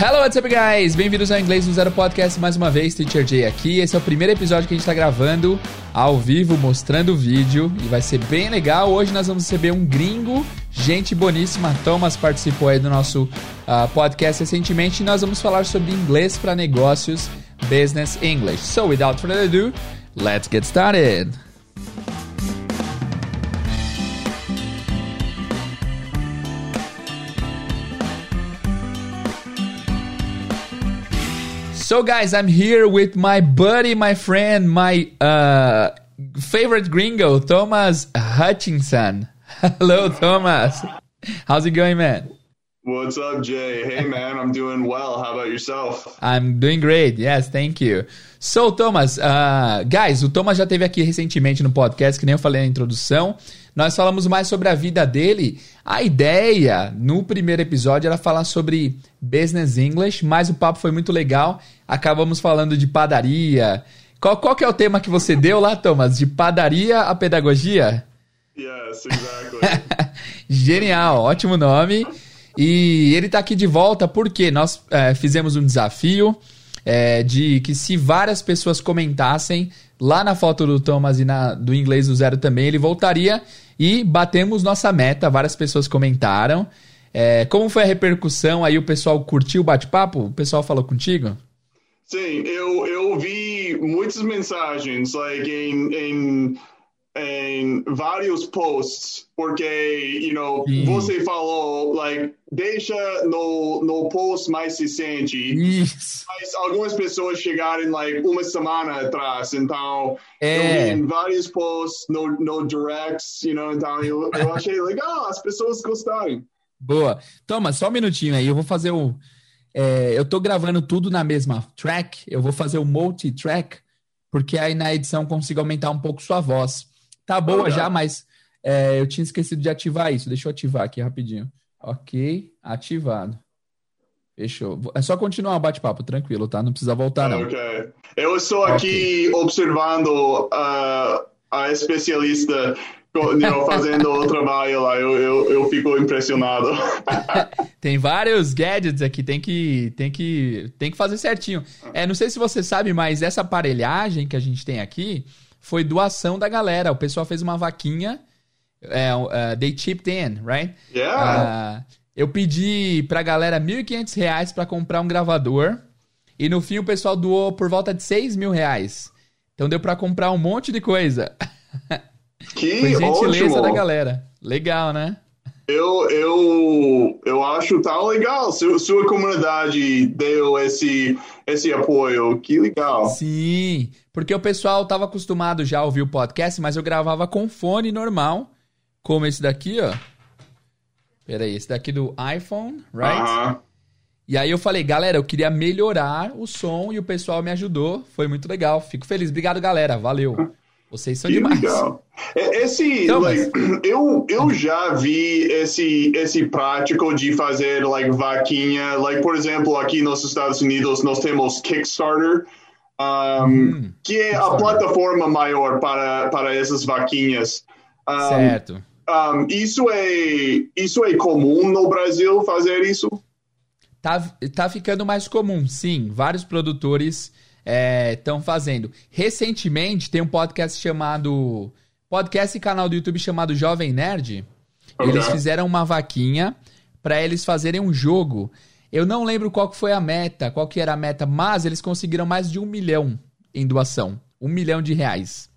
Hello, what's up, guys? Bem-vindos ao Inglês no Zero Podcast mais uma vez, Teacher Jay aqui. Esse é o primeiro episódio que a gente tá gravando ao vivo, mostrando o vídeo e vai ser bem legal. Hoje nós vamos receber um gringo, gente boníssima. Thomas participou aí do nosso uh, podcast recentemente e nós vamos falar sobre inglês para negócios, business English. So, without further ado, let's get started. So, guys, I'm here with my buddy, my friend, my uh, favorite gringo, Thomas Hutchinson. Hello, Thomas. How's it going, man? What's up, Jay? Hey, man, I'm doing well. How about yourself? I'm doing great. Yes, thank you. So, Thomas, uh, guys, o Thomas já teve aqui recentemente no podcast, que nem eu falei na introdução. Nós falamos mais sobre a vida dele. A ideia no primeiro episódio era falar sobre business English, mas o papo foi muito legal. Acabamos falando de padaria. Qual, qual que é o tema que você deu lá, Thomas? De padaria a pedagogia? Yes, exactly. Genial, ótimo nome. E ele está aqui de volta porque nós é, fizemos um desafio é, de que se várias pessoas comentassem lá na foto do Thomas e na, do inglês do zero também, ele voltaria e batemos nossa meta, várias pessoas comentaram. É, como foi a repercussão? Aí o pessoal curtiu o bate-papo? O pessoal falou contigo? Sim, eu, eu vi muitas mensagens like, em, em, em vários posts, porque, you know, Sim. você falou, like, deixa no, no post mais recente. Isso. Mas algumas pessoas chegaram, like, uma semana atrás, então é. eu vi em vários posts, no, no directs, you know, então eu, eu achei legal, as pessoas gostaram. Boa. Toma, só um minutinho aí, eu vou fazer o... É, eu tô gravando tudo na mesma track, eu vou fazer o multi-track, porque aí na edição consigo aumentar um pouco sua voz. Tá boa oh, já, mas é, eu tinha esquecido de ativar isso. Deixa eu ativar aqui rapidinho. Ok, ativado. Fechou. É só continuar o bate-papo, tranquilo, tá? Não precisa voltar, não. Ok. Eu estou aqui okay. observando uh, a especialista fazendo o trabalho lá, eu, eu, eu fico impressionado. tem vários gadgets aqui, tem que, tem que, tem que fazer certinho. É, não sei se você sabe, mas essa aparelhagem que a gente tem aqui foi doação da galera. O pessoal fez uma vaquinha, uh, they chipped in, right? Yeah. Uh, eu pedi pra galera R$ 1.500 para comprar um gravador e no fim o pessoal doou por volta de 6 mil reais. Então deu para comprar um monte de coisa. Que Foi gentileza ótimo. da galera. Legal, né? Eu, eu, eu acho tá legal. Sua, sua comunidade deu esse, esse apoio. Que legal. Sim, porque o pessoal estava acostumado já a ouvir o podcast, mas eu gravava com fone normal, como esse daqui, ó. Peraí, esse daqui do iPhone, right? Uh -huh. E aí eu falei, galera, eu queria melhorar o som e o pessoal me ajudou. Foi muito legal. Fico feliz. Obrigado, galera. Valeu. Vocês são que demais. Legal. Esse, então, like, mas... eu, eu já vi esse, esse prático de fazer like, vaquinha. Like, por exemplo, aqui nos Estados Unidos nós temos Kickstarter, um, hum, que é a plataforma maior para, para essas vaquinhas. Um, certo. Um, isso, é, isso é comum no Brasil fazer isso? Tá, tá ficando mais comum, sim. Vários produtores estão é, fazendo. Recentemente tem um podcast chamado. Podcast e canal do YouTube chamado Jovem Nerd. Okay. Eles fizeram uma vaquinha para eles fazerem um jogo. Eu não lembro qual que foi a meta, qual que era a meta, mas eles conseguiram mais de um milhão em doação. Um milhão de reais.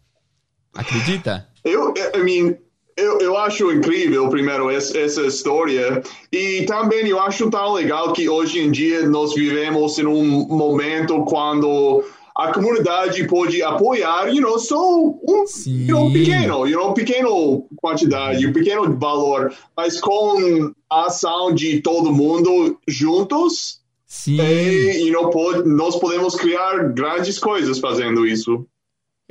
Acredita? Eu, I mean, eu, eu acho incrível, primeiro, essa, essa história. E também eu acho tão legal que hoje em dia nós vivemos em um momento quando a comunidade pode apoiar, you know, só um, you know, pequeno, you know, pequeno quantidade, um pequeno valor, mas com a ação de todo mundo juntos, Sim. E, you know, pode, nós podemos criar grandes coisas fazendo isso.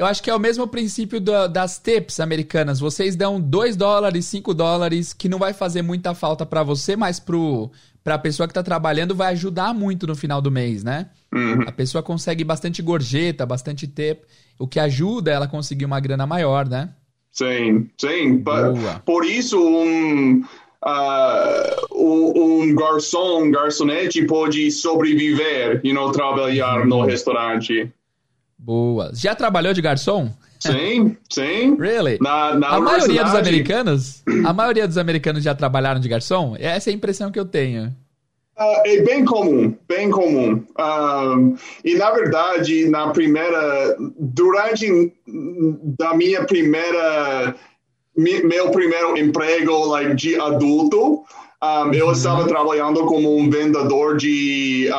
Eu acho que é o mesmo princípio das tips americanas. Vocês dão 2 dólares, 5 dólares, que não vai fazer muita falta para você, mas pro, pra pessoa que tá trabalhando vai ajudar muito no final do mês, né? Uhum. A pessoa consegue bastante gorjeta, bastante tip, o que ajuda ela a conseguir uma grana maior, né? Sim, sim. Por isso, um, uh, um garçom, um garçonete pode sobreviver e não trabalhar no restaurante. Boa. Já trabalhou de garçom? Sim, sim. Really? Na, na a maioria dos americanos, a maioria dos americanos já trabalharam de garçom? Essa é a impressão que eu tenho. Uh, é bem comum, bem comum. Um, e na verdade, na primeira, durante da minha primeira, meu primeiro emprego like, de adulto, um, eu uhum. estava trabalhando como um vendedor de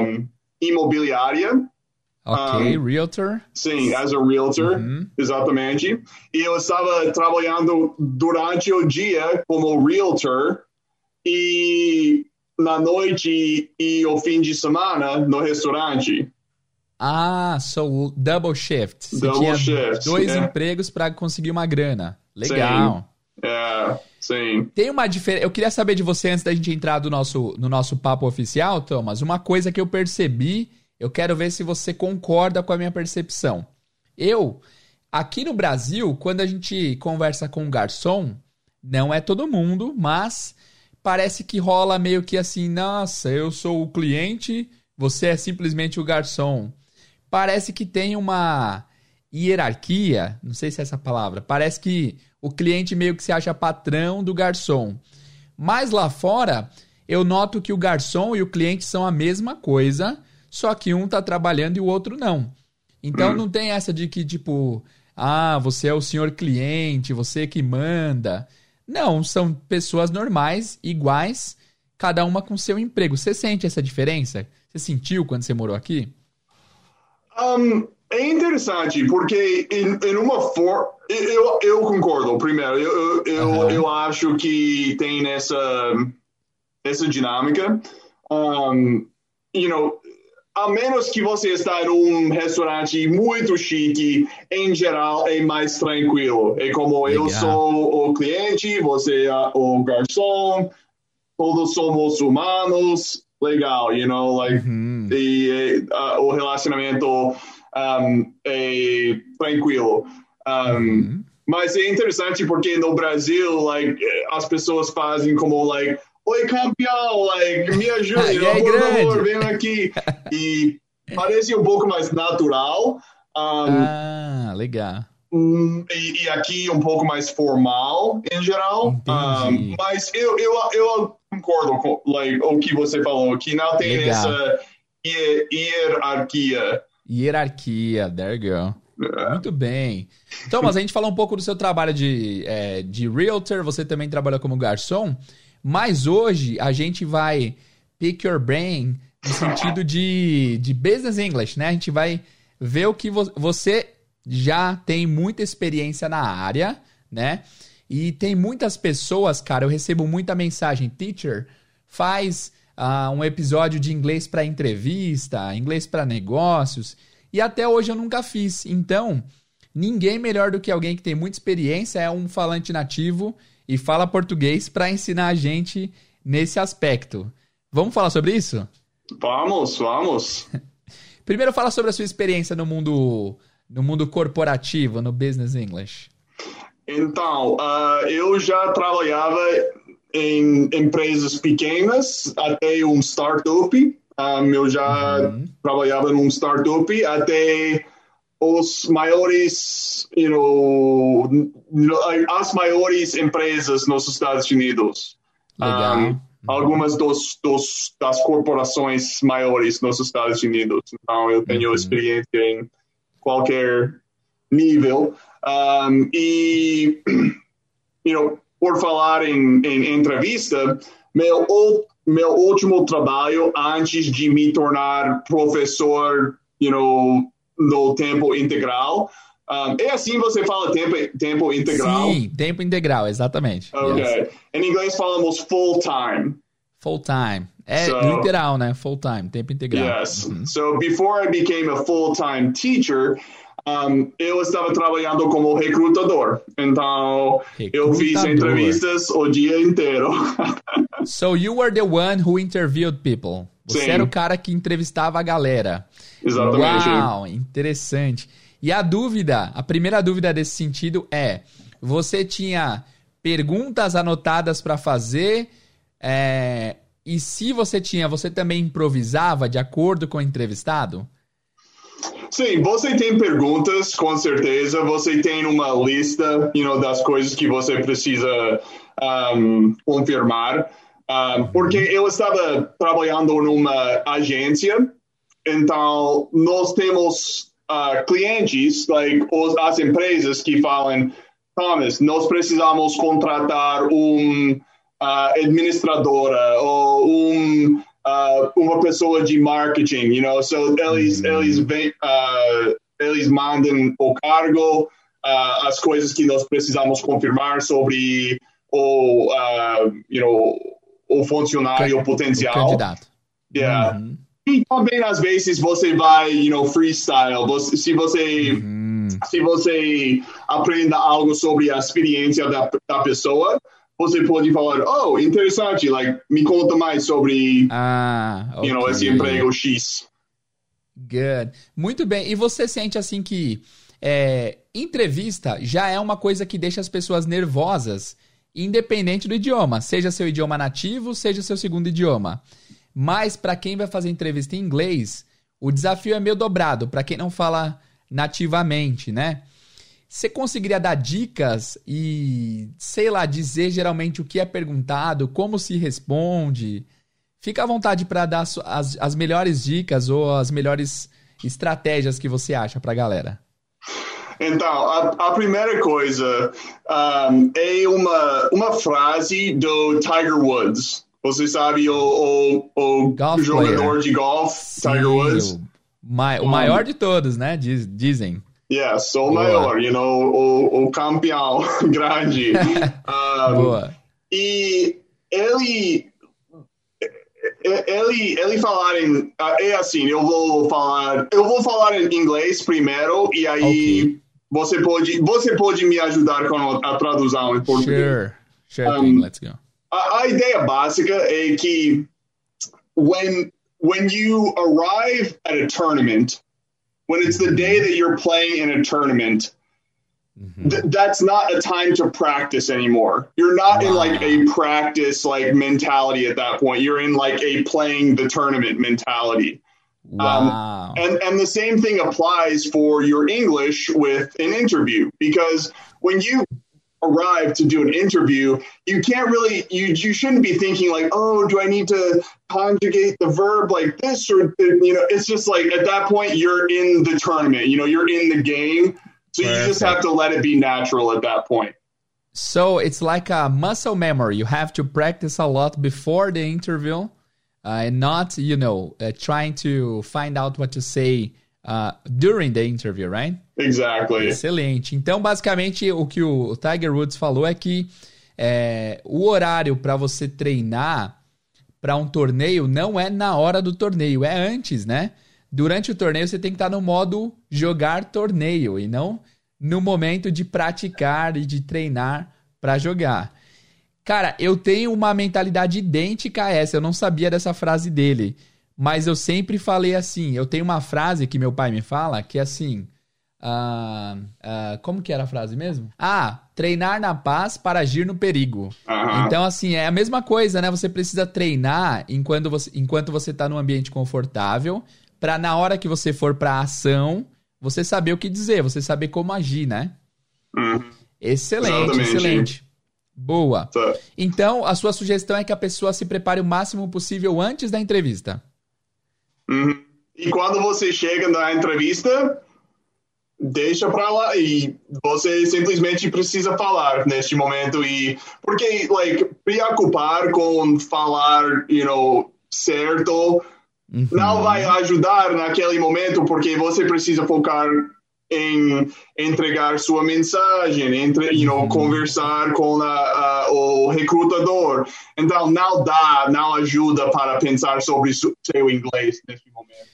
um, imobiliária. Ok, um, realtor. Sim, as a realtor, uhum. exatamente. E eu estava trabalhando durante o dia como realtor e na noite e o fim de semana no restaurante. Ah, so double shift. Você double tinha shift, dois é. empregos para conseguir uma grana. Legal. Sim. É, sim. Tem uma diferença. Eu queria saber de você antes da gente entrar do nosso, no nosso papo oficial, Thomas. Uma coisa que eu percebi eu quero ver se você concorda com a minha percepção. Eu, aqui no Brasil, quando a gente conversa com um garçom, não é todo mundo, mas parece que rola meio que assim: nossa, eu sou o cliente, você é simplesmente o garçom. Parece que tem uma hierarquia, não sei se é essa palavra, parece que o cliente meio que se acha patrão do garçom. Mas lá fora, eu noto que o garçom e o cliente são a mesma coisa só que um tá trabalhando e o outro não. Então não tem essa de que, tipo, ah, você é o senhor cliente, você que manda. Não, são pessoas normais, iguais, cada uma com seu emprego. Você sente essa diferença? Você sentiu quando você morou aqui? Um, é interessante, porque em, em uma forma. Eu, eu concordo, primeiro. Eu, eu, uhum. eu acho que tem essa, essa dinâmica. Um, you know, a menos que você está em um restaurante muito chique, em geral é mais tranquilo. É como Legal. eu sou o cliente, você é o garçom, todos somos humanos. Legal, you know, like, uhum. e, uh, o relacionamento um, é tranquilo. Um, uhum. Mas é interessante porque no Brasil, like, as pessoas fazem como, like, Oi, campeão, like, me ajude, aí, por favor, vem aqui. E parece um pouco mais natural. Um, ah, legal. Um, e, e, aqui um pouco mais formal, em geral. Um, mas eu, eu, eu concordo com like, o que você falou, que não tem legal. essa hierarquia. Hierarquia, there you go. É. Muito bem. Então, mas a gente falou um pouco do seu trabalho de, é, de realtor, você também trabalha como garçom. Mas hoje a gente vai pick your brain no sentido de, de business English, né? A gente vai ver o que vo você já tem muita experiência na área, né? E tem muitas pessoas, cara, eu recebo muita mensagem, teacher, faz uh, um episódio de inglês para entrevista, inglês para negócios, e até hoje eu nunca fiz. Então, ninguém melhor do que alguém que tem muita experiência, é um falante nativo e fala português para ensinar a gente nesse aspecto. Vamos falar sobre isso? Vamos, vamos. Primeiro fala sobre a sua experiência no mundo no mundo corporativo, no business English. Então, uh, eu já trabalhava em empresas pequenas até um startup. Um, eu já uhum. trabalhava num startup até os maiores, you know, as maiores empresas nos Estados Unidos. Legal. Um, algumas dos, dos, das corporações maiores nos Estados Unidos. Então, eu tenho uhum. experiência em qualquer nível. Um, e, you know, por falar em, em entrevista, meu, meu último trabalho antes de me tornar professor, you know, no tempo integral. Um, é assim você fala tempo, tempo integral? Sim, tempo integral, exatamente. Ok. Yes. Em inglês falamos full time. Full time. É so, literal, né? Full time, tempo integral. Yes. Uhum. So before I became a full time teacher, um, eu estava trabalhando como recrutador. Então, recrutador. eu fiz entrevistas o dia inteiro. so you were the one who interviewed people. Você Sim. era o cara que entrevistava a galera. Exatamente. Uau, interessante. E a dúvida, a primeira dúvida desse sentido é: você tinha perguntas anotadas para fazer. É, e se você tinha, você também improvisava de acordo com o entrevistado? Sim, você tem perguntas, com certeza. Você tem uma lista you know, das coisas que você precisa um, confirmar. Um, porque eu estava trabalhando numa agência, então nós temos uh, clientes, like, os, as empresas que falam, Thomas, nós precisamos contratar um uh, administradora ou um uh, uma pessoa de marketing, you know, so eles, mm. eles, vem, eles mandam o cargo, as coisas que nós precisamos confirmar sobre o, uh, you know, o funcionário o potencial. O candidato. Yeah. Uhum. E também, às vezes, você vai, you know, freestyle. Você, se você... Uhum. Se você aprenda algo sobre a experiência da, da pessoa, você pode falar, oh, interessante, like, me conta mais sobre ah, okay. you know, esse emprego X. Good. Muito bem. E você sente assim que é, entrevista já é uma coisa que deixa as pessoas nervosas, independente do idioma, seja seu idioma nativo, seja seu segundo idioma. Mas para quem vai fazer entrevista em inglês, o desafio é meio dobrado, para quem não fala nativamente, né? Você conseguiria dar dicas e, sei lá, dizer geralmente o que é perguntado, como se responde? Fica à vontade para dar as, as melhores dicas ou as melhores estratégias que você acha para a galera. Então, a, a primeira coisa um, é uma, uma frase do Tiger Woods. Você sabe o, o, o jogador player. de golfe, Tiger Woods? O, mai, o maior de todos, né? Diz, dizem. Yeah, sou o maior, you know, o, o campeão grande. Um, Boa. E ele ele ele falar em é assim eu vou falar eu vou falar em inglês primeiro e aí okay. Você pode você pode me ajudar com a tradução em português sure sure um, thing. let's go a, a, ideia básica é que when when you arrive at a tournament when it's the day that you're playing in a tournament, mm-hmm. th- that's not a time to practice anymore. You're not wow. in like a practice like mentality at that point. You're in like a playing the tournament mentality. Um, wow. Um, and and the same thing applies for your English with an interview because when you arrive to do an interview, you can't really you you shouldn't be thinking like, oh, do I need to conjugate the verb like this or you know, it's just like at that point you're in the tournament, you know, you're in the game. So Perfect. you just have to let it be natural at that point. So it's like a muscle memory. You have to practice a lot before the interview, uh, and not you know uh, trying to find out what to say uh, during the interview, right? Exactly. Excelente. Então, basicamente, o que o Tiger Woods falou é que é, o horário para você treinar para um torneio não é na hora do torneio, é antes, né? Durante o torneio você tem que estar no modo jogar torneio e não no momento de praticar e de treinar para jogar. Cara, eu tenho uma mentalidade idêntica a essa, eu não sabia dessa frase dele. Mas eu sempre falei assim. Eu tenho uma frase que meu pai me fala que é assim. Uh, uh, como que era a frase mesmo? Ah, treinar na paz para agir no perigo. Uhum. Então, assim, é a mesma coisa, né? Você precisa treinar enquanto você, enquanto você tá num ambiente confortável, para na hora que você for pra ação, você saber o que dizer, você saber como agir, né? Uhum. Excelente, Exatamente. excelente. Boa. Tá. Então, a sua sugestão é que a pessoa se prepare o máximo possível antes da entrevista. Uhum. E quando você chega na entrevista, deixa para lá e você simplesmente precisa falar neste momento e porque like preocupar com falar, you know, certo uhum. não vai ajudar naquele momento porque você precisa focar em entregar sua mensagem, entre, you know, conversar com a, a, o recrutador. Então, não dá, não ajuda para pensar sobre seu inglês nesse momento.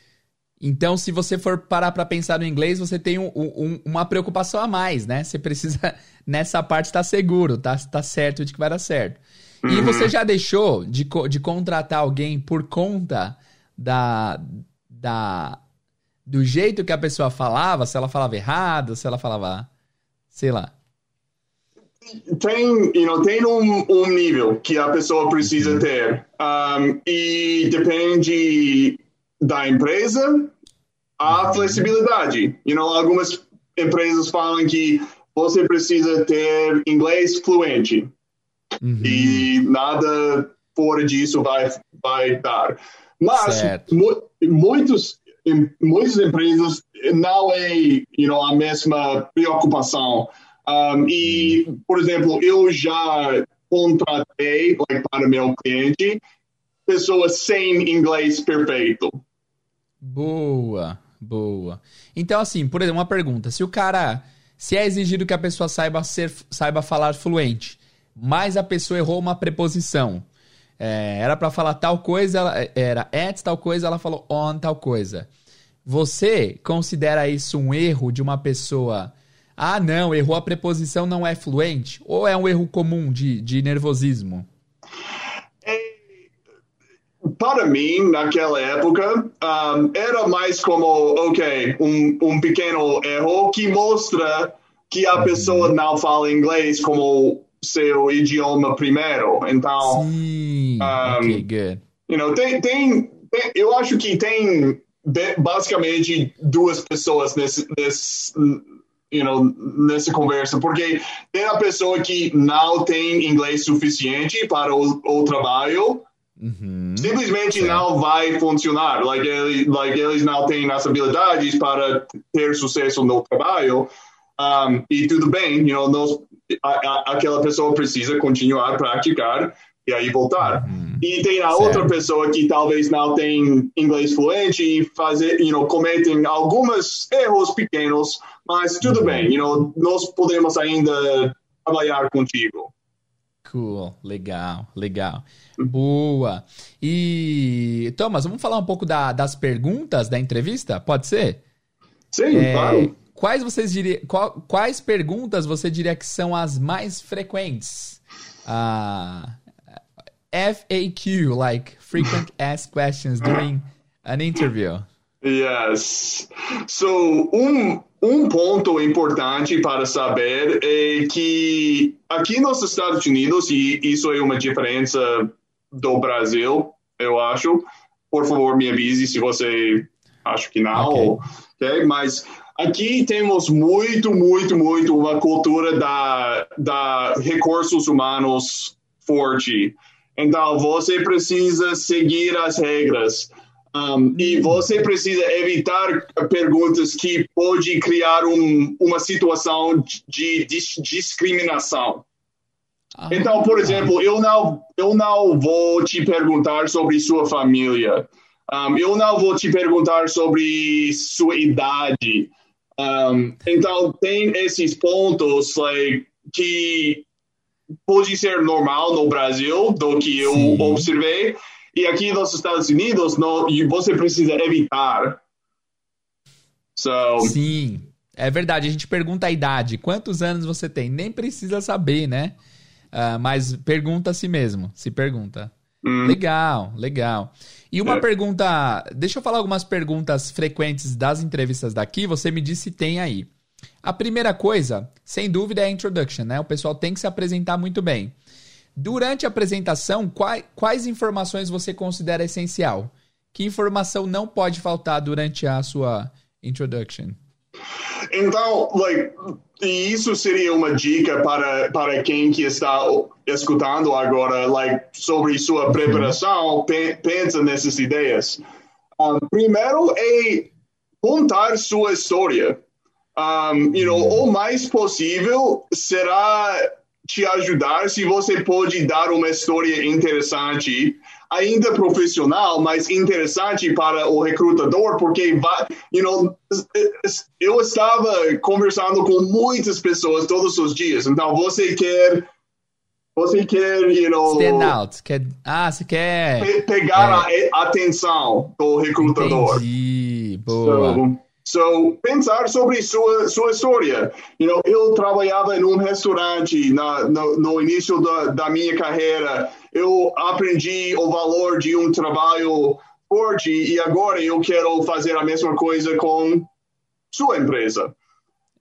Então, se você for parar para pensar no inglês, você tem um, um, uma preocupação a mais, né? Você precisa, nessa parte, estar tá seguro, tá, tá certo de que vai dar certo. Uhum. E você já deixou de, de contratar alguém por conta da, da do jeito que a pessoa falava, se ela falava errado, se ela falava, sei lá. tem, you know, tem um, um nível que a pessoa precisa uhum. ter. Um, e depende da empresa, a uhum. flexibilidade. You know, algumas empresas falam que você precisa ter inglês fluente. Uhum. E nada fora disso vai, vai dar. Mas mu muitos, muitas empresas não é you know, a mesma preocupação. Um, e, por exemplo, eu já contratei like, para meu cliente pessoas sem inglês perfeito. Boa, boa. Então, assim, por exemplo, uma pergunta: se o cara, se é exigido que a pessoa saiba ser, saiba falar fluente, mas a pessoa errou uma preposição, é, era para falar tal coisa, ela, era at tal coisa, ela falou on tal coisa. Você considera isso um erro de uma pessoa ah, não, errou a preposição, não é fluente? Ou é um erro comum de, de nervosismo? É, para mim, naquela época, um, era mais como, ok, um, um pequeno erro que mostra que a pessoa não fala inglês como seu idioma primeiro. Então, Sim. Um, ok, good. You know, tem, tem, tem, eu acho que tem basicamente duas pessoas nesse, nesse you know, nessa conversa, porque tem a pessoa que não tem inglês suficiente para o, o trabalho, uhum. simplesmente não vai funcionar. Like, ele, like, eles não têm as habilidades para ter sucesso no trabalho. Um, e tudo bem, you know, nós, a, a, aquela pessoa precisa continuar a praticar e aí voltar. Uhum. E tem a certo. outra pessoa que talvez não tem inglês fluente e fazer, you know, cometem alguns erros pequenos, mas tudo uhum. bem, you know, nós podemos ainda trabalhar contigo. Cool, legal, legal. Boa. E, Thomas, vamos falar um pouco da, das perguntas da entrevista? Pode ser? Sim, é, claro. Quais, vocês diria, qual, quais perguntas você diria que são as mais frequentes? Ah, FAQ, like frequent asked questions during an interview. Yes. So, um, um ponto importante para saber é que aqui nos Estados Unidos, e isso é uma diferença do Brasil, eu acho, por favor me avise se você acha que não, okay. okay? mas aqui temos muito, muito, muito uma cultura da, da recursos humanos forte. Então, você precisa seguir as regras. Um, e você precisa evitar perguntas que pode criar um, uma situação de discriminação. Ah. Então, por exemplo, eu não, eu não vou te perguntar sobre sua família. Um, eu não vou te perguntar sobre sua idade. Um, então, tem esses pontos like, que pode ser normal no Brasil, do que eu Sim. observei, e aqui nos Estados Unidos no, você precisa evitar. So... Sim, é verdade. A gente pergunta a idade, quantos anos você tem? Nem precisa saber, né? Uh, mas pergunta a si mesmo, se pergunta. Hum. Legal, legal. E uma é. pergunta, deixa eu falar algumas perguntas frequentes das entrevistas daqui, você me diz se tem aí. A primeira coisa, sem dúvida, é a introduction, né? O pessoal tem que se apresentar muito bem. Durante a apresentação, quais, quais informações você considera essencial? Que informação não pode faltar durante a sua introduction? Então, like, isso seria uma dica para, para quem que está escutando agora, like, sobre sua uhum. preparação, pe pensa nessas ideias. Um, primeiro é contar sua história um, you know, o mais possível será te ajudar se você pode dar uma história interessante, ainda profissional, mas interessante para o recrutador, porque vai, you know, eu estava conversando com muitas pessoas todos os dias, então você quer você quer, you know, stand out, quer, ah, você quer pe pegar é. a atenção do recrutador. Entendi. Boa. So, So, pensar sobre sua, sua história. You know, eu trabalhava em um restaurante na, no, no início da, da minha carreira. Eu aprendi o valor de um trabalho forte e agora eu quero fazer a mesma coisa com sua empresa.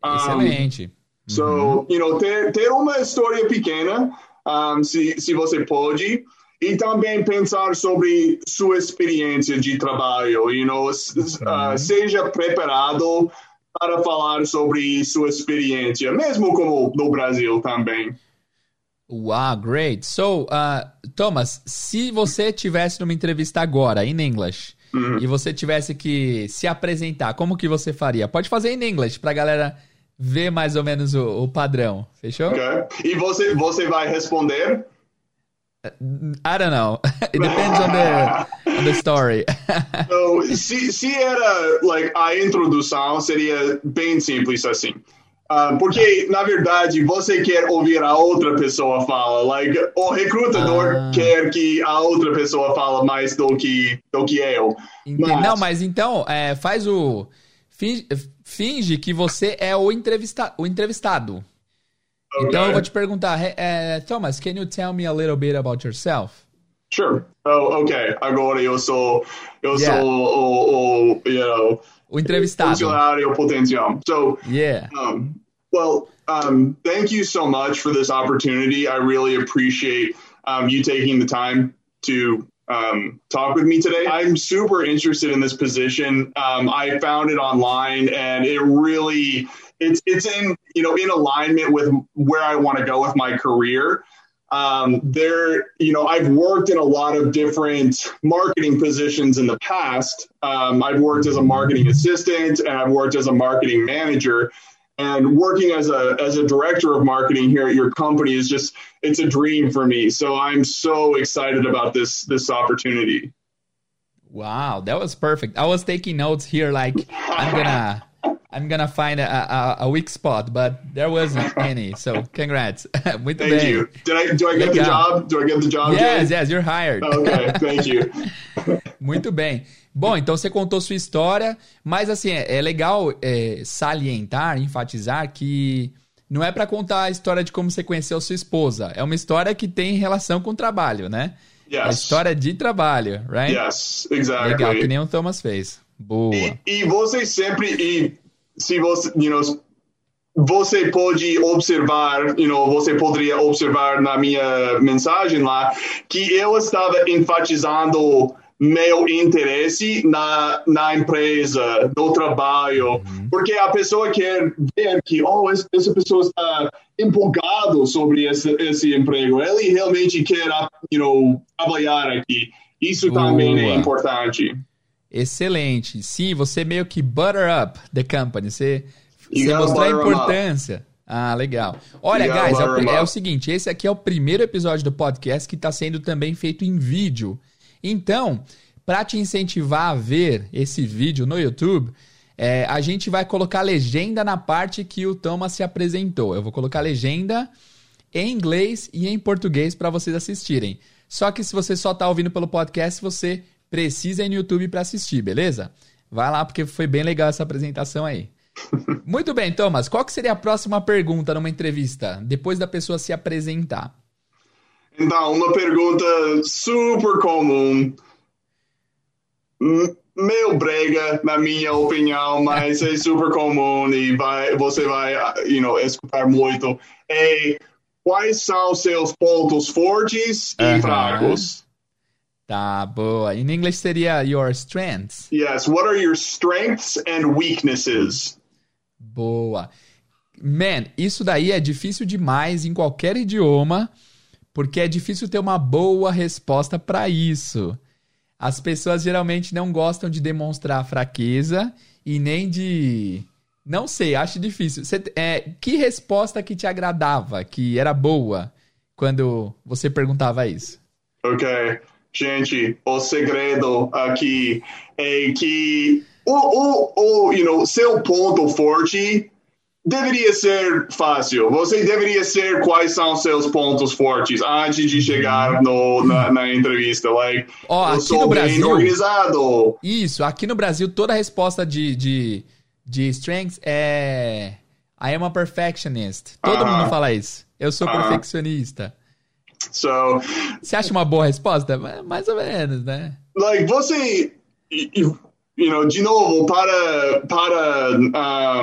Excelente. So, uhum. you know, ter, ter uma história pequena, um, se, se você pode, e também pensar sobre sua experiência de trabalho, you know, uhum. uh, seja preparado para falar sobre sua experiência, mesmo como no Brasil também. Wow, great. So, uh, Thomas, se você tivesse numa entrevista agora, em inglês, uhum. e você tivesse que se apresentar, como que você faria? Pode fazer em inglês para a galera ver mais ou menos o, o padrão, fechou? Okay. E você, você vai responder? I don't know. It depends on the, on the story. so, se, se era like a introdução seria bem simples assim. Uh, porque, na verdade, você quer ouvir a outra pessoa falar. Like, o recrutador ah. quer que a outra pessoa fale mais do que, do que eu. Mas... Não, mas então, é, faz o... Finge, finge, que você é o, entrevista, o entrevistado. Okay. Então, eu vou te perguntar, uh, Thomas, can you tell me a little bit about yourself? Sure. Oh, ok. Agora eu sou, eu yeah. sou o, o, you know, o entrevistado. Potencial. So, yeah. Um, well, um, thank you so much for this opportunity. I really appreciate um, you taking the time to um, talk with me today. I'm super interested in this position. Um, I found it online, and it really it's it's in you know in alignment with where I want to go with my career. Um, there, you know, I've worked in a lot of different marketing positions in the past. Um, I've worked as a marketing assistant and I've worked as a marketing manager. And working as a as a director of marketing here at your company is just it's a dream for me. So I'm so excited about this this opportunity. Wow, that was perfect. I was taking notes here, like I'm gonna I'm gonna find a, a, a, weak spot, but there wasn't any. So congrats. Muito thank bem. you. Did I do I get Legal. the job? Do I get the job? Yes, yes, you're hired. Okay, thank you. Muito bem. Bom, então você contou sua história, mas assim, é, é legal é, salientar, enfatizar que não é para contar a história de como você conheceu sua esposa. É uma história que tem relação com o trabalho, né? Yes. É história de trabalho, right? Yes, exactly. Legal, que nem o Thomas fez. Boa. E, e você sempre, e se você, you know, você pode observar, you know, você poderia observar na minha mensagem lá que eu estava enfatizando meu interesse na, na empresa, no trabalho, uhum. porque a pessoa quer ver que, oh, essa pessoa está empolgado sobre esse, esse emprego, ele realmente quer, you know, trabalhar aqui. Isso também é importante. Excelente. Sim, você meio que butter up the company. Você, você mostrou a importância. Ah, legal. Olha, guys, é, é o seguinte: esse aqui é o primeiro episódio do podcast que está sendo também feito em vídeo. Então, para te incentivar a ver esse vídeo no YouTube, é, a gente vai colocar legenda na parte que o Thomas se apresentou. Eu vou colocar legenda em inglês e em português para vocês assistirem. Só que se você só está ouvindo pelo podcast, você precisa ir no YouTube para assistir, beleza? Vai lá porque foi bem legal essa apresentação aí. Muito bem, Thomas. Qual que seria a próxima pergunta numa entrevista, depois da pessoa se apresentar? Então, uma pergunta super comum, meio brega, na minha opinião, mas é super comum e vai, você vai you know, escutar muito. É, quais são seus pontos fortes e uh -huh. fracos? Tá, boa. Em inglês seria your strengths. Yes, what are your strengths and weaknesses? Boa. Man, isso daí é difícil demais em qualquer idioma, porque é difícil ter uma boa resposta para isso. As pessoas geralmente não gostam de demonstrar fraqueza e nem de. Não sei, acho difícil. Você, é, que resposta que te agradava, que era boa, quando você perguntava isso? Ok. Gente, o segredo aqui é que o, o, o you know, seu ponto forte deveria ser fácil. Você deveria ser quais são seus pontos fortes antes de chegar no, na, na entrevista. Like, oh, eu sou bem Brasil, organizado. Isso, aqui no Brasil, toda a resposta de, de, de strengths é I am a perfectionist. Todo uh -huh. mundo fala isso. Eu sou uh -huh. perfeccionista. So, você acha uma boa resposta? Mais ou menos, né? Like, você. you know, de novo, para, para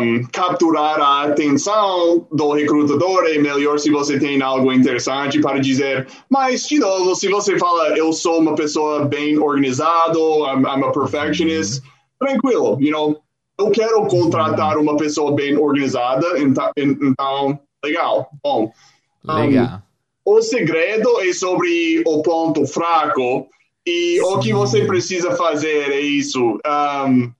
um, capturar a atenção do recrutador, é melhor se você tem algo interessante para dizer. Mas, de novo, se você fala, eu sou uma pessoa bem organizada, I'm, I'm a perfectionist, tranquilo, you know, eu quero contratar uma pessoa bem organizada, então, então legal, bom. Legal. O segredo é sobre o ponto fraco e Sim. o que você precisa fazer é isso. Um,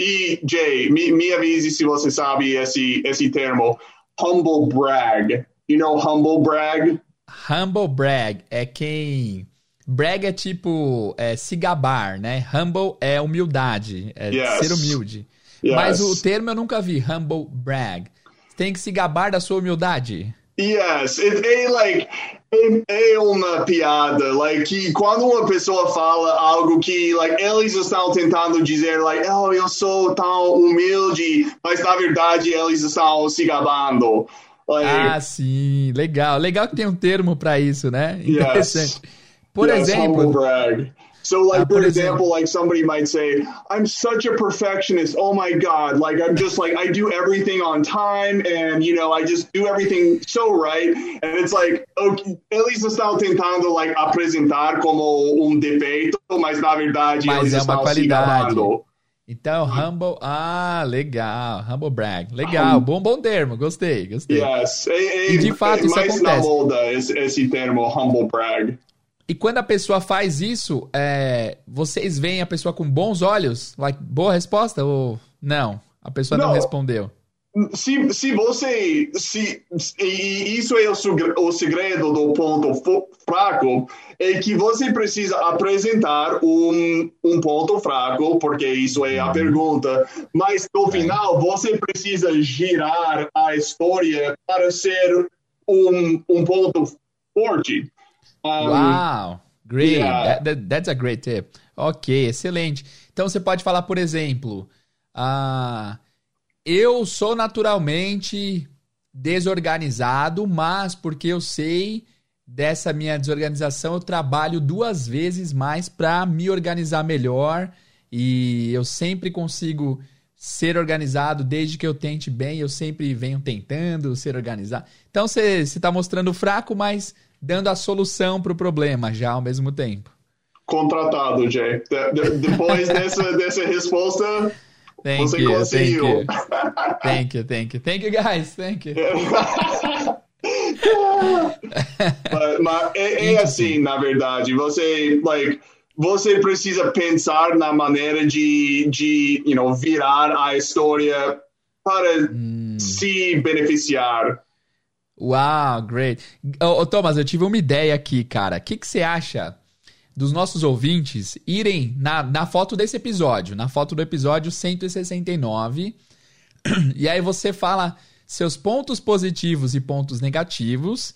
e, Jay, me, me avise se você sabe esse, esse termo. Humble brag. You know humble brag? Humble brag é quem. Brag é tipo é, se gabar, né? Humble é humildade, é yes. ser humilde. Yes. Mas o termo eu nunca vi, humble brag. Tem que se gabar da sua humildade. Yes, it, it like é, é uma piada, like, que quando uma pessoa fala algo que, like, eles estão tentando dizer, like, oh, eu sou tão humilde, mas na verdade eles estão se gabando. Like, ah, sim, legal. Legal que tem um termo para isso, né? Interessante. Yes. Por yes, exemplo, So, like, uh, for example, like somebody might say, I'm such a perfectionist. Oh my God. Like, I'm just like, I do everything on time and, you know, I just do everything so right. And it's like, okay, eles estão tentando, like, apresentar como um defeito, mas na verdade mas eles é estão qualidade. Então, humble, ah, legal, humble brag, legal, bom, bom termo, gostei, gostei. Yes, e, e de fato isso acontece. na moda esse, esse termo humble brag. E quando a pessoa faz isso, é, vocês veem a pessoa com bons olhos? Like, boa resposta ou não? A pessoa não, não respondeu. Se, se você. Se, e isso é o, o segredo do ponto fraco, é que você precisa apresentar um, um ponto fraco, porque isso é a uhum. pergunta, mas no é. final você precisa girar a história para ser um, um ponto forte. Wow, great. Yeah. That, that, that's a great tip. Ok, excelente. Então você pode falar, por exemplo, uh, eu sou naturalmente desorganizado, mas porque eu sei dessa minha desorganização, eu trabalho duas vezes mais para me organizar melhor e eu sempre consigo ser organizado desde que eu tente bem, eu sempre venho tentando ser organizado. Então você está mostrando fraco, mas dando a solução para o problema já ao mesmo tempo. Contratado, Jay. De, de, depois dessa, dessa resposta, thank você you, conseguiu. Thank you. thank you, thank you, guys, thank you. mas, mas é, é assim, na verdade. Você, like, você precisa pensar na maneira de, de you know, virar a história para hum. se beneficiar. Uau, great. Ô, Thomas, eu tive uma ideia aqui, cara. O que, que você acha dos nossos ouvintes irem na, na foto desse episódio, na foto do episódio 169, e aí você fala seus pontos positivos e pontos negativos,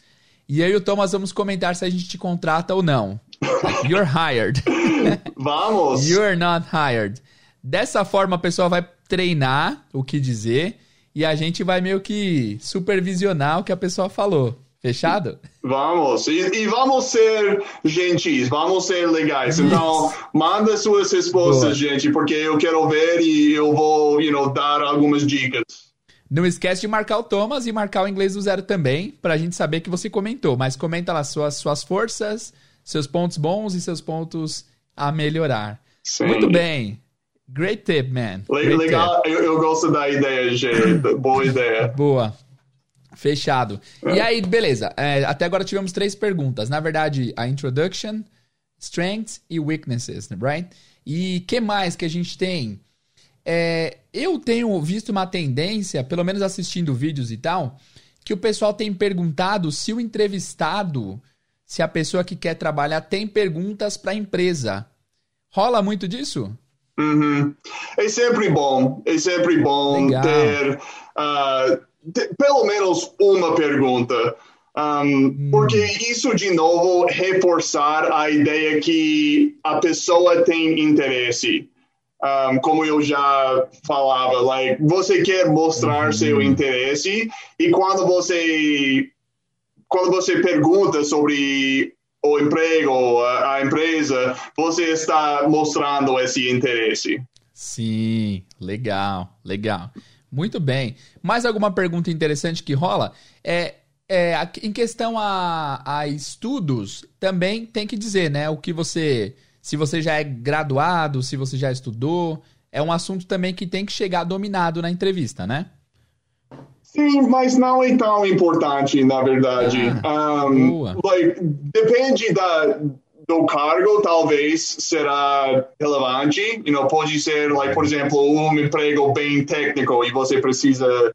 e aí o Thomas vamos comentar se a gente te contrata ou não. You're hired. Vamos! You're not hired. Dessa forma a pessoa vai treinar o que dizer e a gente vai meio que supervisionar o que a pessoa falou. Fechado? Vamos, e, e, vamos ser gentis, vamos ser legais. Então, manda suas respostas, Boa. gente, porque eu quero ver e eu vou, you know, dar algumas dicas. Não esquece de marcar o Thomas e marcar o inglês do zero também, para a gente saber que você comentou. Mas comenta lá suas, suas forças, seus pontos bons e seus pontos a melhorar. Sim. Muito bem. Great tip, man. Great Legal, tip. Eu, eu, gosto da ideia, gente. Boa ideia. Boa. Fechado. É. E aí, beleza. É, até agora tivemos três perguntas. Na verdade, a introduction, strengths e weaknesses, right? E que mais que a gente tem? É, eu tenho visto uma tendência, pelo menos assistindo vídeos e tal, que o pessoal tem perguntado se o entrevistado, se a pessoa que quer trabalhar tem perguntas para a empresa. Rola muito disso? Uhum. É sempre bom, é sempre bom Legal. ter, uh, ter, pelo menos uma pergunta. Um. Porque isso, de novo, reforçar a ideia que a pessoa tem interesse. Um, como eu já falava, like, você quer mostrar uhum. seu interesse e quando você quando você pergunta sobre o emprego, a, empresa, você está mostrando esse interesse. Sim, legal, legal. Muito bem. Mais alguma pergunta interessante que rola? É, é em questão a, a estudos, também tem que dizer, né? O que você. Se você já é graduado, se você já estudou. É um assunto também que tem que chegar dominado na entrevista, né? Sim, mas não é tão importante, na verdade. Ah, um, like, depende da, do cargo, talvez será relevante. You know, pode ser, like, por exemplo, um emprego bem técnico e você precisa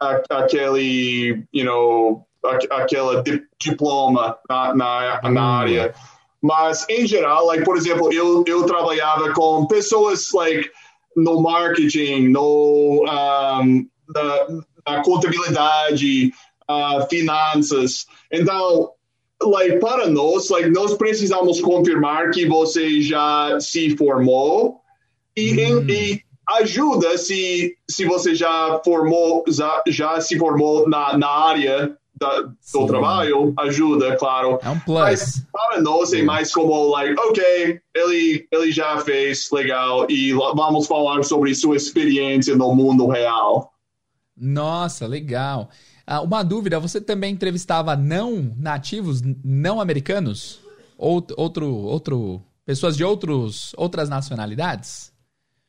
a, aquele, you know, a, aquele di, diploma na, na, na área. Mas, em geral, like, por exemplo, eu, eu trabalhava com pessoas, like, no marketing, no, um, na, na contabilidade, uh, finanças. Então, like, para nós, like, nós precisamos confirmar que você já se formou e, hum. e ajuda se, se você já formou, já, já se formou na, na área da, do Sim. trabalho, ajuda, claro. É um plus. Mas para nós é mais como, like, ok, ele, ele já fez, legal, e vamos falar sobre sua experiência no mundo real. Nossa, legal. Ah, uma dúvida, você também entrevistava não nativos, não americanos? Outro, outro, outro, pessoas de outros, outras nacionalidades?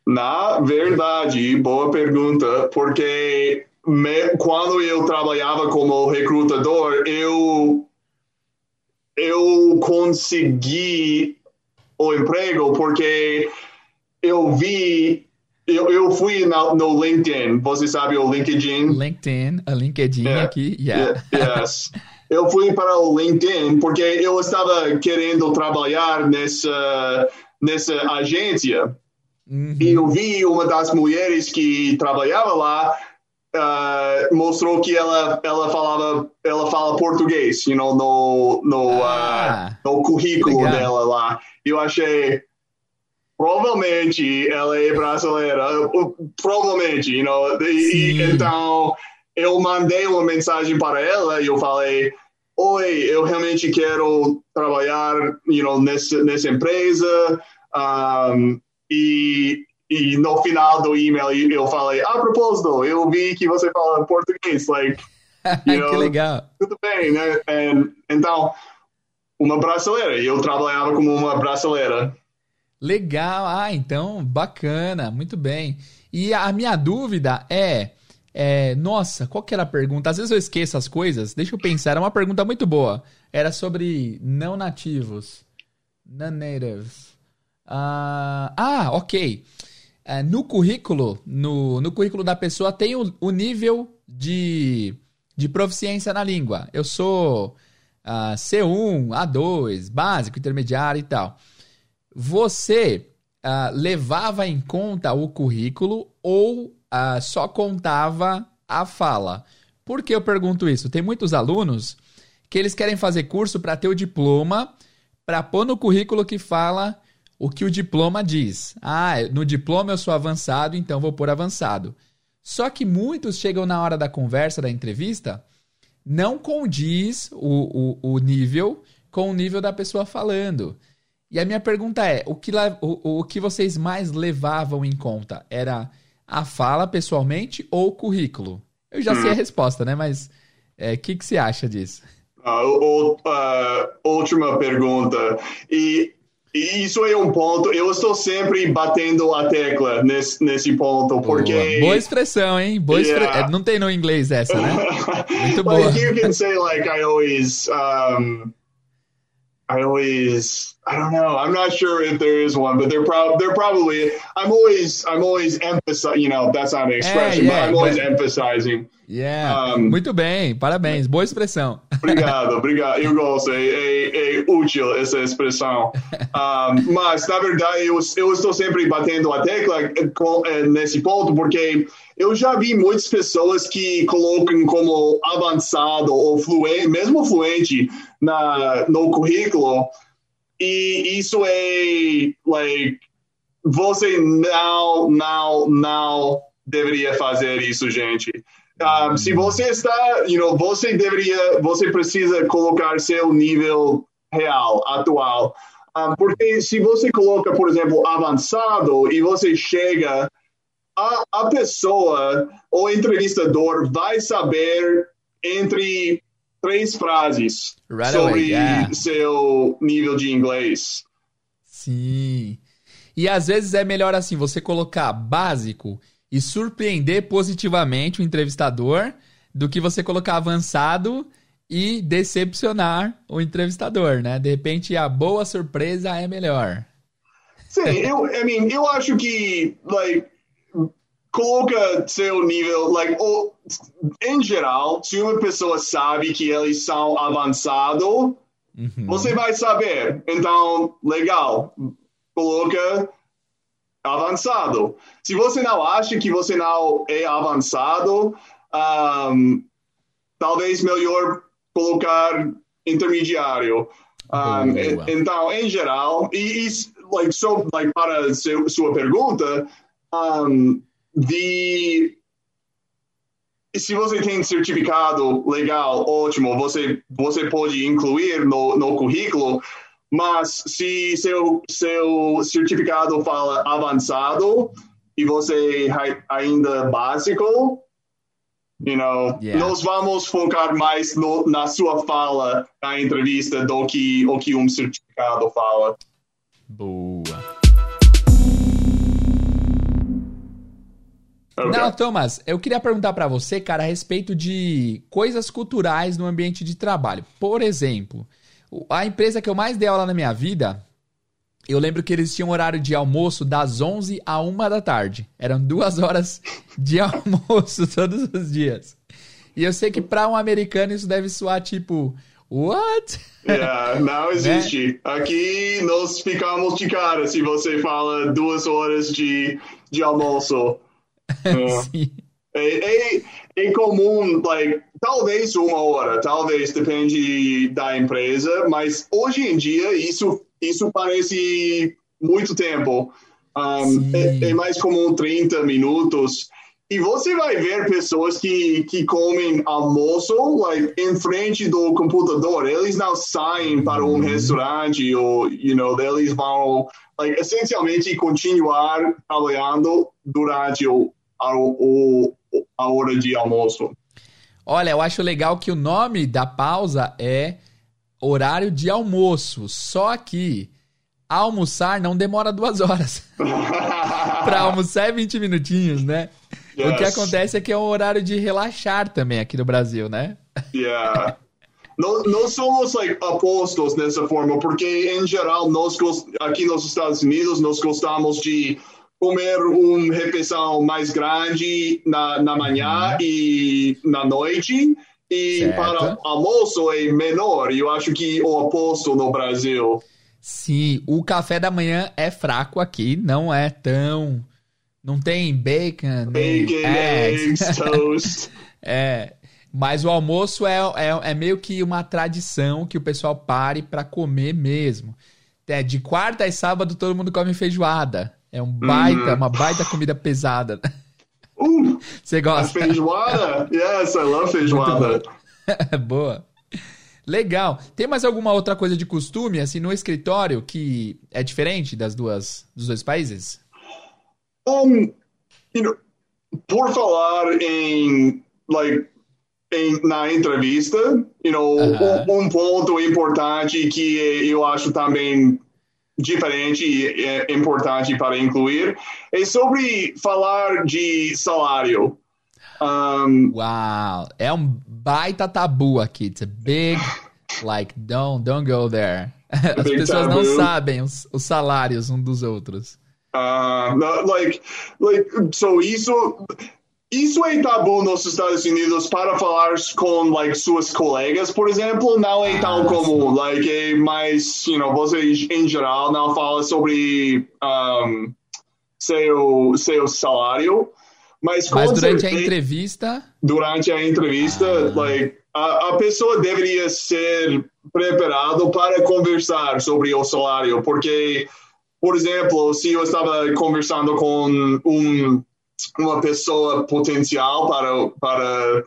Na verdade, boa pergunta, porque me, quando eu trabalhava como recrutador, eu eu consegui o emprego porque eu vi eu, eu fui no, no LinkedIn, você sabe o LinkedIn? LinkedIn, a LinkedIn yeah. aqui, yeah. yeah. Yes. eu fui para o LinkedIn porque eu estava querendo trabalhar nessa, nessa agência. Uhum. E eu vi uma das mulheres que trabalhava lá, uh, mostrou que ela, ela falava, ela fala português, you know, no, no, ah, uh, no currículo legal. dela lá. Eu achei, provavelmente ela é brasileira, provavelmente, you know, e, então eu mandei uma mensagem para ela e eu falei, oi, eu realmente quero trabalhar, you know, nessa, nessa empresa, um, e, e no final do e-mail eu falei, a propósito, eu vi que você fala português, like, you know, que legal. Tudo bem, né? And, então, uma brasileira, eu trabalhava como uma brasileira. Legal, ah, então bacana, muito bem. E a minha dúvida é, é, nossa, qual que era a pergunta? Às vezes eu esqueço as coisas, deixa eu pensar, era uma pergunta muito boa. Era sobre não nativos, non-natives. Uh, ah, ok. Uh, no currículo, no, no currículo da pessoa tem o, o nível de, de proficiência na língua. Eu sou uh, C1, A2, básico, intermediário e tal você uh, levava em conta o currículo ou uh, só contava a fala? Por que eu pergunto isso? Tem muitos alunos que eles querem fazer curso para ter o diploma, para pôr no currículo que fala o que o diploma diz. Ah, no diploma eu sou avançado, então vou pôr avançado. Só que muitos chegam na hora da conversa, da entrevista, não condiz o, o, o nível com o nível da pessoa falando. E a minha pergunta é: o que, o, o que vocês mais levavam em conta? Era a fala pessoalmente ou o currículo? Eu já hum. sei a resposta, né? Mas o é, que, que você acha disso? Uh, uh, última pergunta. E, e, isso é um ponto. Eu estou sempre batendo a tecla nesse, nesse ponto, porque. Boa, boa expressão, hein? Boa yeah. expre... É, não tem no inglês essa, né? Muito boa. Like you can say, like, I always. Um, I always I don't know. I'm not sure if there is one, but they're probably they're probably. I'm always I'm always emphasizing. You know, that's not an expression, yeah, but I'm always but, emphasizing. Yeah. Um, Muito bem, parabéns, boa expressão. Obrigado, obrigado. Eu gosto, é, é, é útil essa expressão. Um, mas na verdade eu, eu estou sempre batendo a tecla com, é, nesse ponto porque eu já vi muitas pessoas que colocam como avançado ou fluente, mesmo fluente na no currículo e isso é, like, você não, não, não deveria fazer isso, gente. Um, se você está, you know, você deveria, você precisa colocar seu nível real, atual. Um, porque se você coloca, por exemplo, avançado e você chega, a, a pessoa, o entrevistador vai saber entre três frases Right sobre away, yeah. seu nível de inglês. Sim. E às vezes é melhor assim, você colocar básico e surpreender positivamente o entrevistador do que você colocar avançado e decepcionar o entrevistador, né? De repente a boa surpresa é melhor. Sim, eu, I mean, eu acho que, like, coloca seu nível, like, o- em geral, se uma pessoa sabe que eles são avançado, Uhum. você vai saber. Então, legal, coloca avançado. Se você não acha que você não é avançado, um, talvez melhor colocar intermediário. Um, e- então, em geral, e, e like, so, like, para seu, sua pergunta, um, de se você tem certificado legal, ótimo, você, você pode incluir no, no currículo, mas se seu, seu certificado fala avançado e você ainda básico, you know, Yeah. nós vamos focar mais no, na sua fala na entrevista do que o que um certificado fala. Boa. Não, Thomas, eu queria perguntar pra você, cara, a respeito de coisas culturais no ambiente de trabalho. Por exemplo, a empresa que eu mais dei aula na minha vida, eu lembro que eles tinham horário de almoço das 11 a 1 da tarde. Eram duas horas de almoço todos os dias. E eu sei que pra um americano isso deve soar tipo, what? Yeah, não existe. Aqui nós ficamos de cara se você fala duas horas de, de almoço. É. É, é, é comum, like, talvez uma hora, talvez depende da empresa, mas hoje em dia isso, isso parece muito tempo. Um, é, é mais comum 30 minutos. E você vai ver pessoas que, que comem almoço like, em frente do computador. Eles não saem para um restaurante ou, you know, eles vão, like, essencialmente, continuar trabalhando durante o, a, hora de almoço. Olha, eu acho legal que o nome da pausa é horário de almoço. Só que almoçar não demora duas horas. pra almoçar é 20 minutinhos, né? O que Yes. acontece é que é um horário de relaxar também aqui no Brasil, né? Yeah. Nós, nós somos like, opostos nessa forma, porque em geral nós aqui nos Estados Unidos nós gostamos de comer uma refeição mais grande na, na manhã e na noite e Certo. para almoço é menor. Eu acho que o oposto no Brasil. Sim, o café da manhã é fraco aqui, não é tão. Não tem bacon, Bacon, eggs. eggs, toast. É, mas o almoço é, é, é meio que uma tradição que o pessoal pare pra comer mesmo. É, de quarta e sábado todo mundo come feijoada. É um baita, uma baita comida pesada. Uh, Você gosta? feijoada? Yes, I love feijoada. Boa. Legal. Tem mais alguma outra coisa de costume, assim, no escritório que é diferente das duas, dos dois países? Um, you know, por falar em, like, em, na entrevista, you know, Aham. um, um ponto importante que eu acho também diferente e é importante para incluir é sobre falar de salário. Um, Uau, é um baita tabu aqui. It's a big, like, don't, don't go there. As pessoas não tabu. sabem os, os salários um dos outros. Uh, like, like, so isso, isso é tabu nos Estados Unidos para falar com, like, suas colegas, por exemplo, não é tão Ah, comum, like, é mais, you know, você em geral não fala sobre um, seu, seu salário, mas, Mas durante a certeza- entrevista, durante a entrevista, Ah. like, a, a pessoa deveria ser preparado para conversar sobre o salário, porque, por exemplo, se eu estava conversando com um, uma pessoa potencial para, para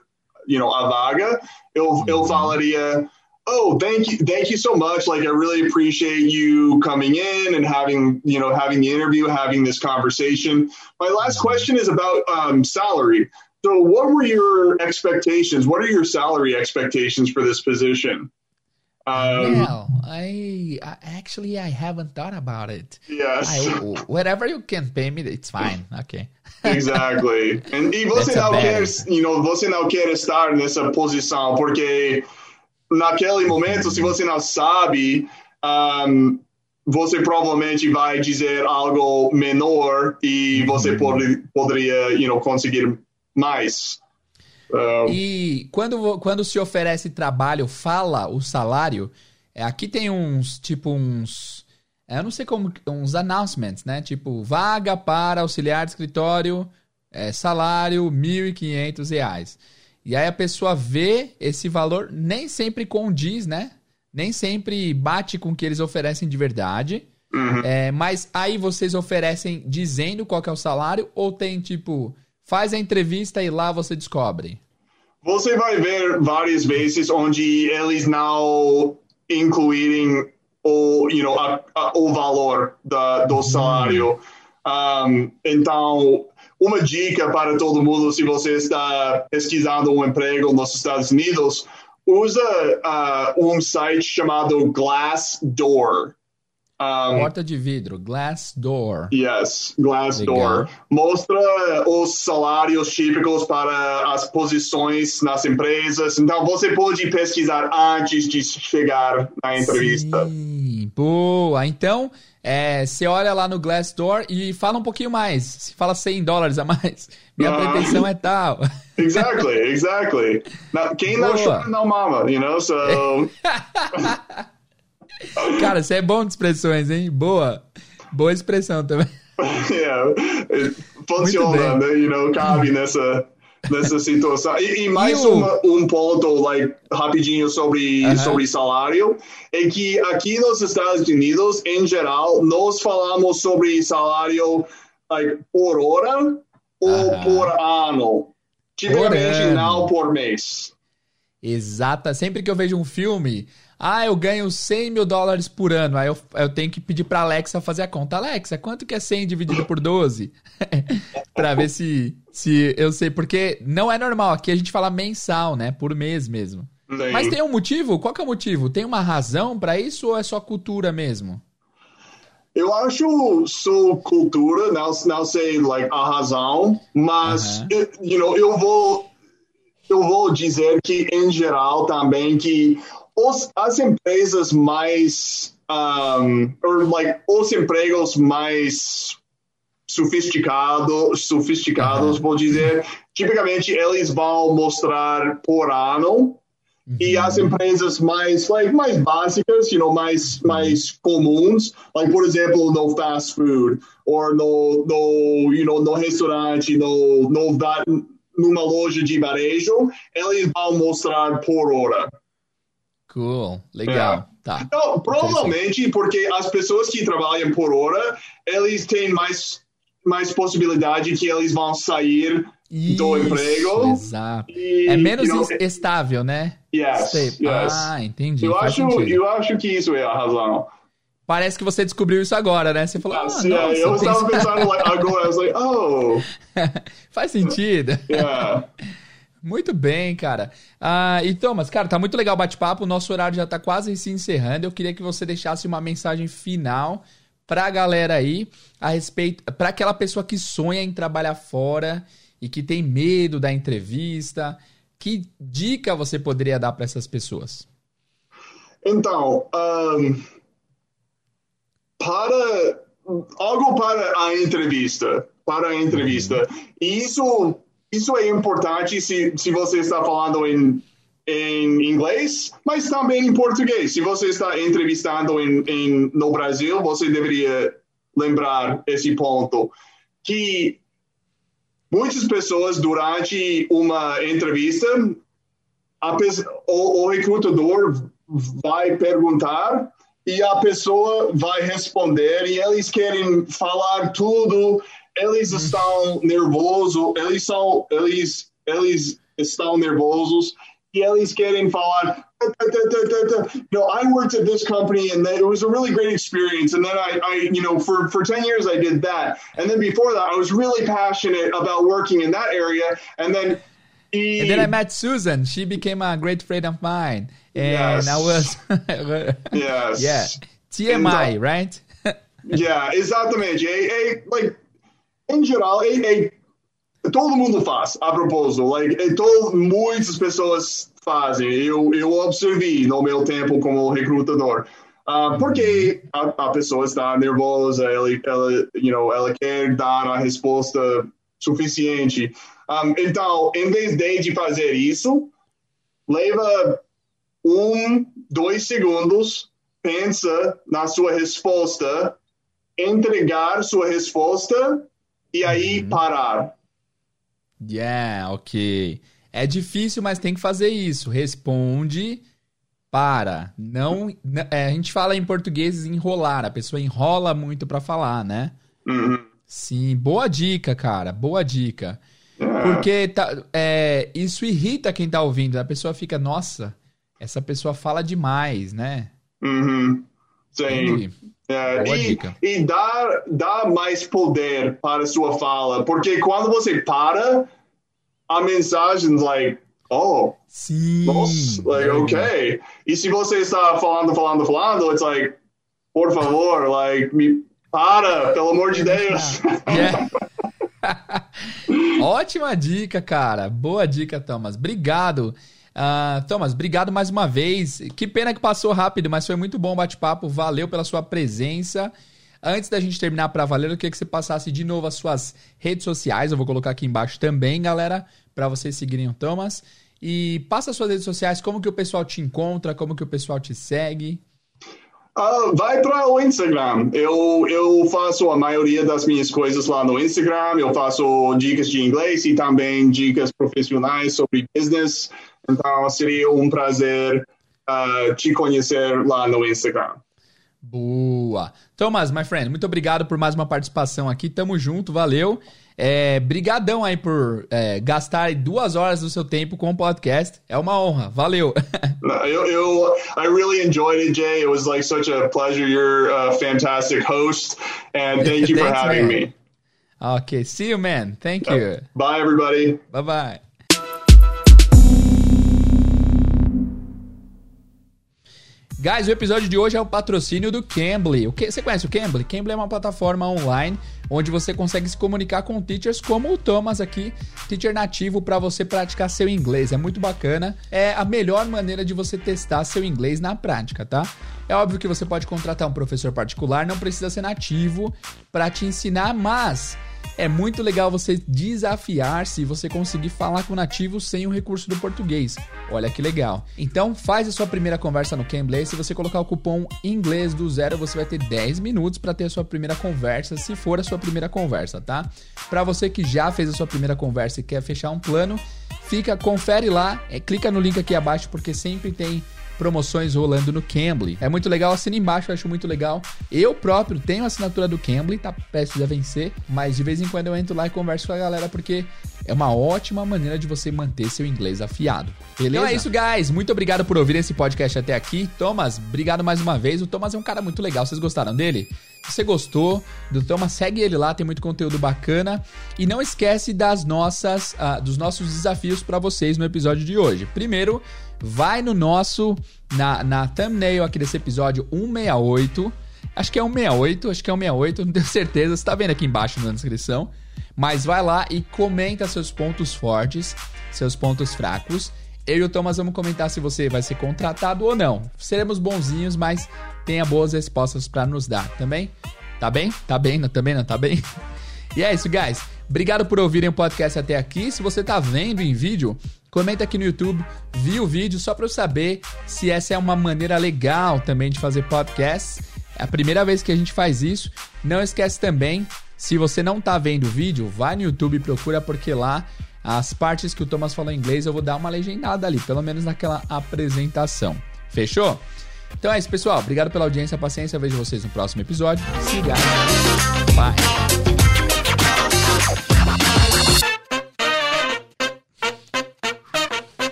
you know, a vaga, eu, eu falaria, Oh, thank you, thank you so much. Like, I really appreciate you coming in and having, you know, having the interview, having this conversation. My last mm-hmm. question is about um, salary. So, what were your expectations? What are your salary expectations for this position? Um, well, I, I, actually I haven't thought about it. Yes. I, whatever you can pay me, it's fine. Okay. exactly. And e você não quer, you know, você não quer estar nessa posição porque naquele momento, se você não sabe, um, você provavelmente vai dizer algo menor e você uhum. pode, poderia, you know, conseguir mais. E quando, quando se oferece trabalho, fala o salário. É, aqui tem uns, tipo, uns. É, eu não sei como. Uns announcements, né? Tipo, vaga para auxiliar de escritório, é, salário R$ 1.500. E aí a pessoa vê esse valor, nem sempre condiz, né? Nem sempre bate com o que eles oferecem de verdade. Uhum. É, mas aí vocês oferecem dizendo qual é o salário ou tem tipo Faz a entrevista e lá você descobre. Você vai ver várias vezes onde eles não incluírem o, you know, a, a, o valor da, do uhum. salário. Um, então, uma dica para todo mundo, se você está pesquisando um emprego nos Estados Unidos, usa uh, um site chamado Glassdoor. Um, Porta de vidro, glass door. Yes, glass Legal. door. Mostra os salários típicos para as posições nas empresas. Então você pode pesquisar antes de chegar na entrevista. Sim, boa. Então, é, você olha lá no Glassdoor e fala um pouquinho mais. Se fala 100 dólares a mais. Minha uh, pretensão é tal. Exactly, exactly. Now, quem boa. não chora não mama, you know? So. Cara, você é bom de expressões, hein? Boa. Boa expressão também. yeah, funciona, né? You know, cabe nessa, nessa situação. E, e mais uma, um ponto, like, rapidinho sobre, uh -huh. sobre salário, é que aqui nos Estados Unidos, em geral, nós falamos sobre salário like, por hora ou uh -huh. por ano. Tipicamente por não por mês. Exata. Sempre que eu vejo um filme, ah, eu ganho 100 mil dólares por ano. Aí eu, eu tenho que pedir pra Alexa fazer a conta. Alexa, quanto que é 100 dividido por 12? pra ver se, se eu sei. Porque não é normal. Aqui a gente fala mensal, né? Por mês mesmo. Sim. Mas tem um motivo? Qual que é o motivo? Tem uma razão para isso ou é só cultura mesmo? Eu acho só cultura, não, não sei like, a razão, mas uh -huh. you know, eu vou eu vou dizer que em geral também que os, as empresas mais um, or like os empregos mais sofisticados, sofisticados, vou dizer, tipicamente eles vão mostrar por ano Uhum. E as empresas mais, like, mais básicas, you know, mais, mais comuns, like, por exemplo, no fast food, ou no, no, you know, no restaurante, no, no, numa loja de varejo, eles vão mostrar por hora. Cool, legal. É. Tá. Então, provavelmente porque as pessoas que trabalham por hora, eles têm mais, mais possibilidade que eles vão sair Isso, do emprego. Exato. E, é menos you know, estável, né? Yes, yes. Ah, entendi. Eu acho, eu acho que isso é a razão. Parece que você descobriu isso agora, né? Você falou, ah, nossa, yeah, eu estava pensando like, agora, was like, oh. Faz sentido. Yeah. Muito bem, cara. Ah, e Thomas, cara, tá muito legal o bate-papo. O nosso horário já tá quase se encerrando. Eu queria que você deixasse uma mensagem final pra galera aí a respeito. para aquela pessoa que sonha em trabalhar fora e que tem medo da entrevista. Que dica você poderia dar para essas pessoas? Então, um, para algo para a entrevista, para a entrevista. Uhum. Isso isso é importante se, se você está falando em, em inglês, mas também em português. Se você está entrevistando em, em, no Brasil, você deveria lembrar esse ponto. Que muitas pessoas, durante uma entrevista, a, o, o recrutador vai perguntar e a pessoa vai responder e eles querem falar tudo eles estão nervosos, eles são, eles, eles estão nervosos e eles querem falar. No, I worked at this company and it was a really great experience. And then I, I, you know, for, for 10 years I did that. And then before that, I was really passionate about working in that area. And then and then I met Susan. She became a great friend of mine. And yes. I was. yes. Yeah. TMI, uh, right? yeah, exatamente. É, é, like, em geral, é, é, todo mundo faz, a propósito. Like, é, todo, muitas pessoas fazem. Eu, eu observei no meu tempo como recrutador. Uh, porque a, a, pessoa está nervosa, ela, ela, you know, ela quer dar a resposta suficiente. Um, então, em vez de fazer isso, leva um, dois segundos, pensa na sua resposta, entregar sua resposta e aí uhum. parar. Yeah, ok. É difícil, mas tem que fazer isso. Responde, para. Não, é, a gente fala em português enrolar. A pessoa enrola muito para falar, né? Uhum. Sim, boa dica, cara. Boa dica. Porque tá, é, isso irrita quem tá ouvindo. A pessoa fica, nossa, essa pessoa fala demais, né? Uhum. Sim. É, e, e dá, dá mais poder para a sua fala. Porque quando você para, a mensagem, like, oh, Sim. Nossa, like, ok. E se você está falando, falando, falando, it's like, por favor, like, me para, pelo amor de Deus. Yeah. Ótima dica, cara. Boa dica, Thomas. Obrigado. Uh, Thomas, obrigado mais uma vez. Que pena que passou rápido, mas foi muito bom o bate-papo. Valeu pela sua presença. Antes da gente terminar para valer, eu queria que você passasse de novo as suas redes sociais. Eu vou colocar aqui embaixo também, galera, para vocês seguirem o Thomas. E passa as suas redes sociais, como que o pessoal te encontra, como que o pessoal te segue. Uh, vai para o Instagram. Eu, eu faço a maioria das minhas coisas lá no Instagram. Eu faço dicas de inglês e também dicas profissionais sobre business. Então seria um prazer uh, te conhecer lá no Instagram. Boa. Thomas, my friend, muito obrigado por mais uma participação aqui. Tamo junto, valeu. É, brigadão aí por é, gastar duas horas do seu tempo com o podcast. É uma honra. Valeu. eu, eu, I really enjoyed it, Jay. It was like such a pleasure. You're a fantastic host, and thank you for having man. me. Okay, see you, man. Thank you. Bye, everybody. Bye, bye. Guys, o episódio de hoje é o patrocínio do Cambly. O que, você conhece o Cambly? Cambly é uma plataforma online onde você consegue se comunicar com teachers como o Thomas aqui, teacher nativo para você praticar seu inglês. É muito bacana. É a melhor maneira de você testar seu inglês na prática, tá? É óbvio que você pode contratar um professor particular, não precisa ser nativo para te ensinar, mas é muito legal você desafiar se você conseguir falar com nativos sem o recurso do português. Olha que legal. Então faz a sua primeira conversa no Cambly. Se você colocar o cupom inglês do zero, você vai ter 10 minutos para ter a sua primeira conversa, se for a sua primeira conversa, tá? Para você que já fez a sua primeira conversa e quer fechar um plano, fica, confere lá, é, clica no link aqui abaixo porque sempre tem promoções rolando no Cambly. É muito legal, assina embaixo, eu acho muito legal. Eu próprio tenho a assinatura do Cambly, tá prestes a vencer, mas de vez em quando eu entro lá e converso com a galera porque é uma ótima maneira de você manter seu inglês afiado. Beleza? Então é isso, guys. Muito obrigado por ouvir esse podcast até aqui. Thomas, obrigado mais uma vez. O Thomas é um cara muito legal. Vocês gostaram dele? Se você gostou do Thomas, segue ele lá, tem muito conteúdo bacana. E não esquece das nossas, uh, dos nossos desafios para vocês no episódio de hoje. Primeiro, vai no nosso, na, na thumbnail aqui desse episódio 168. Acho que é 168, acho que é 168, não tenho certeza. Você tá vendo aqui embaixo na descrição. Mas vai lá e comenta seus pontos fortes, seus pontos fracos. Eu e o Thomas vamos comentar se você vai ser contratado ou não. Seremos bonzinhos, mas tenha boas respostas para nos dar também. Tá bem? Tá bem? Não, também não tá bem? E é isso, guys. Obrigado por ouvirem o podcast até aqui. Se você tá vendo em vídeo, comenta aqui no YouTube, viu o vídeo, só para eu saber se essa é uma maneira legal também de fazer podcasts. É a primeira vez que a gente faz isso. Não esquece também, se você não tá vendo o vídeo, vai no YouTube e procura porque lá as partes que o Thomas falou em inglês eu vou dar uma legendada ali, pelo menos naquela apresentação. Fechou? Então é isso, pessoal. Obrigado pela audiência, paciência. Eu vejo vocês no próximo episódio. Siga. Bye.